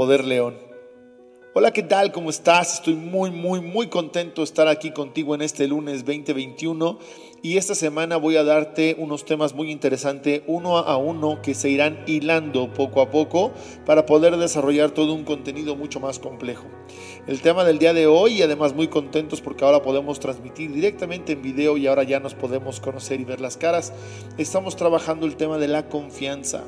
Poder León. Hola, ¿qué tal? ¿Cómo estás? Estoy muy, muy, muy contento de estar aquí contigo en este lunes 2021 y esta semana voy a darte unos temas muy interesantes, uno a uno, que se irán hilando poco a poco para poder desarrollar todo un contenido mucho más complejo. El tema del día de hoy y además muy contentos porque ahora podemos transmitir directamente en video y ahora ya nos podemos conocer y ver las caras. Estamos trabajando el tema de la confianza.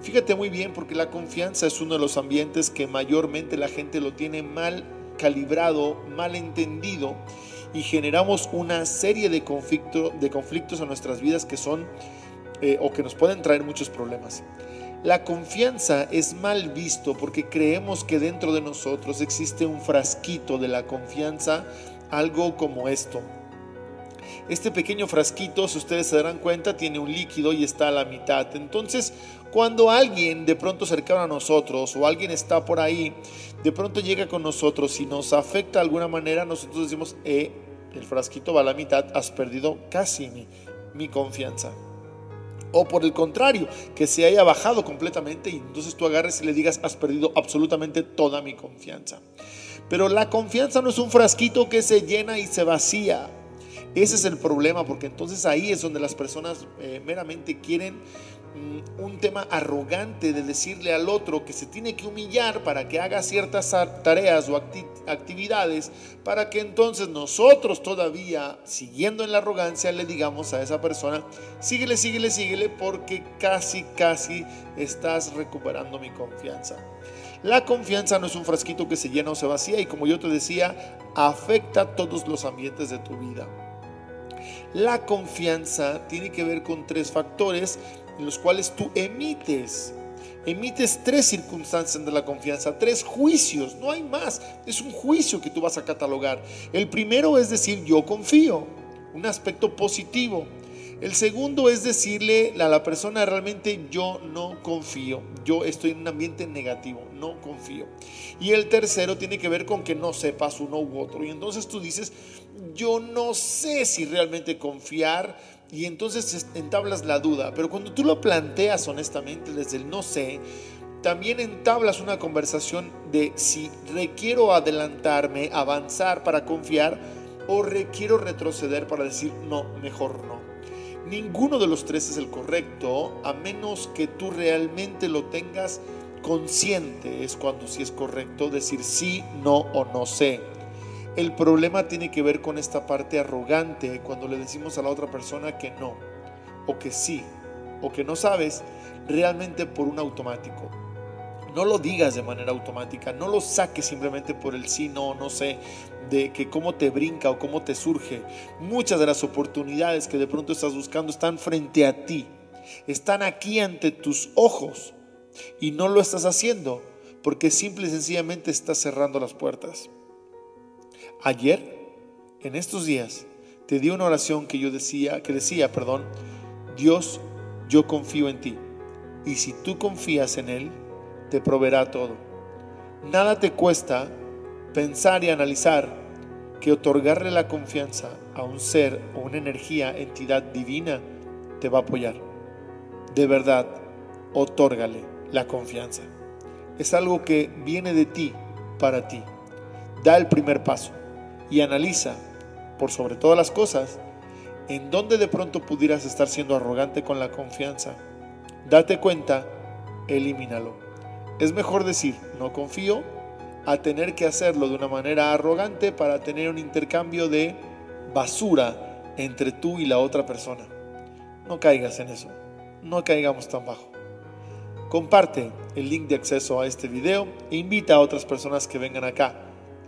Fíjate muy bien porque la confianza es uno de los ambientes que mayormente la gente lo tiene mal calibrado, mal entendido y generamos una serie de, conflicto, de conflictos en nuestras vidas que son eh, o que nos pueden traer muchos problemas. La confianza es mal visto porque creemos que dentro de nosotros existe un frasquito de la confianza, algo como esto. Este pequeño frasquito, si ustedes se darán cuenta, tiene un líquido y está a la mitad. Entonces, cuando alguien de pronto cercano a nosotros o alguien está por ahí, de pronto llega con nosotros y nos afecta de alguna manera, nosotros decimos, eh, el frasquito va a la mitad, has perdido casi mi, mi confianza. O por el contrario, que se haya bajado completamente y entonces tú agarres y le digas, has perdido absolutamente toda mi confianza. Pero la confianza no es un frasquito que se llena y se vacía. Ese es el problema, porque entonces ahí es donde las personas eh, meramente quieren mm, un tema arrogante de decirle al otro que se tiene que humillar para que haga ciertas tareas o actividades, para que entonces nosotros todavía, siguiendo en la arrogancia, le digamos a esa persona, síguele, síguele, síguele, porque casi, casi estás recuperando mi confianza. La confianza no es un frasquito que se llena o se vacía y como yo te decía, afecta todos los ambientes de tu vida. La confianza tiene que ver con tres factores en los cuales tú emites. Emites tres circunstancias de la confianza, tres juicios, no hay más. Es un juicio que tú vas a catalogar. El primero es decir, yo confío, un aspecto positivo. El segundo es decirle a la persona realmente yo no confío, yo estoy en un ambiente negativo, no confío. Y el tercero tiene que ver con que no sepas uno u otro. Y entonces tú dices, yo no sé si realmente confiar y entonces entablas la duda. Pero cuando tú lo planteas honestamente desde el no sé, también entablas una conversación de si requiero adelantarme, avanzar para confiar o requiero retroceder para decir no, mejor no. Ninguno de los tres es el correcto, a menos que tú realmente lo tengas consciente, es cuando sí es correcto decir sí, no o no sé. El problema tiene que ver con esta parte arrogante cuando le decimos a la otra persona que no, o que sí, o que no sabes, realmente por un automático. No lo digas de manera automática, no lo saques simplemente por el sí, no, no sé, de que cómo te brinca o cómo te surge. Muchas de las oportunidades que de pronto estás buscando están frente a ti, están aquí ante tus ojos y no lo estás haciendo porque simple y sencillamente estás cerrando las puertas. Ayer, en estos días, te di una oración que yo decía, que decía, perdón, Dios, yo confío en ti y si tú confías en él, te proveerá todo. Nada te cuesta pensar y analizar que otorgarle la confianza a un ser o una energía, entidad divina, te va a apoyar. De verdad, otórgale la confianza. Es algo que viene de ti para ti. Da el primer paso y analiza, por sobre todas las cosas, en dónde de pronto pudieras estar siendo arrogante con la confianza. Date cuenta, elimínalo. Es mejor decir, no confío, a tener que hacerlo de una manera arrogante para tener un intercambio de basura entre tú y la otra persona. No caigas en eso, no caigamos tan bajo. Comparte el link de acceso a este video e invita a otras personas que vengan acá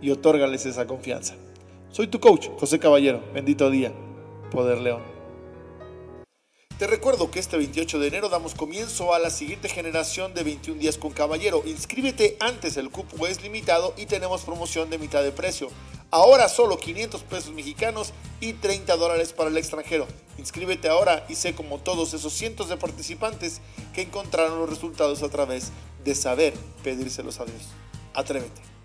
y otórgales esa confianza. Soy tu coach, José Caballero. Bendito día. Poder León. Te recuerdo que este 28 de enero damos comienzo a la siguiente generación de 21 días con Caballero. Inscríbete antes, el cupo es limitado y tenemos promoción de mitad de precio. Ahora solo 500 pesos mexicanos y 30 dólares para el extranjero. Inscríbete ahora y sé como todos esos cientos de participantes que encontraron los resultados a través de saber pedírselos a Dios. Atrévete.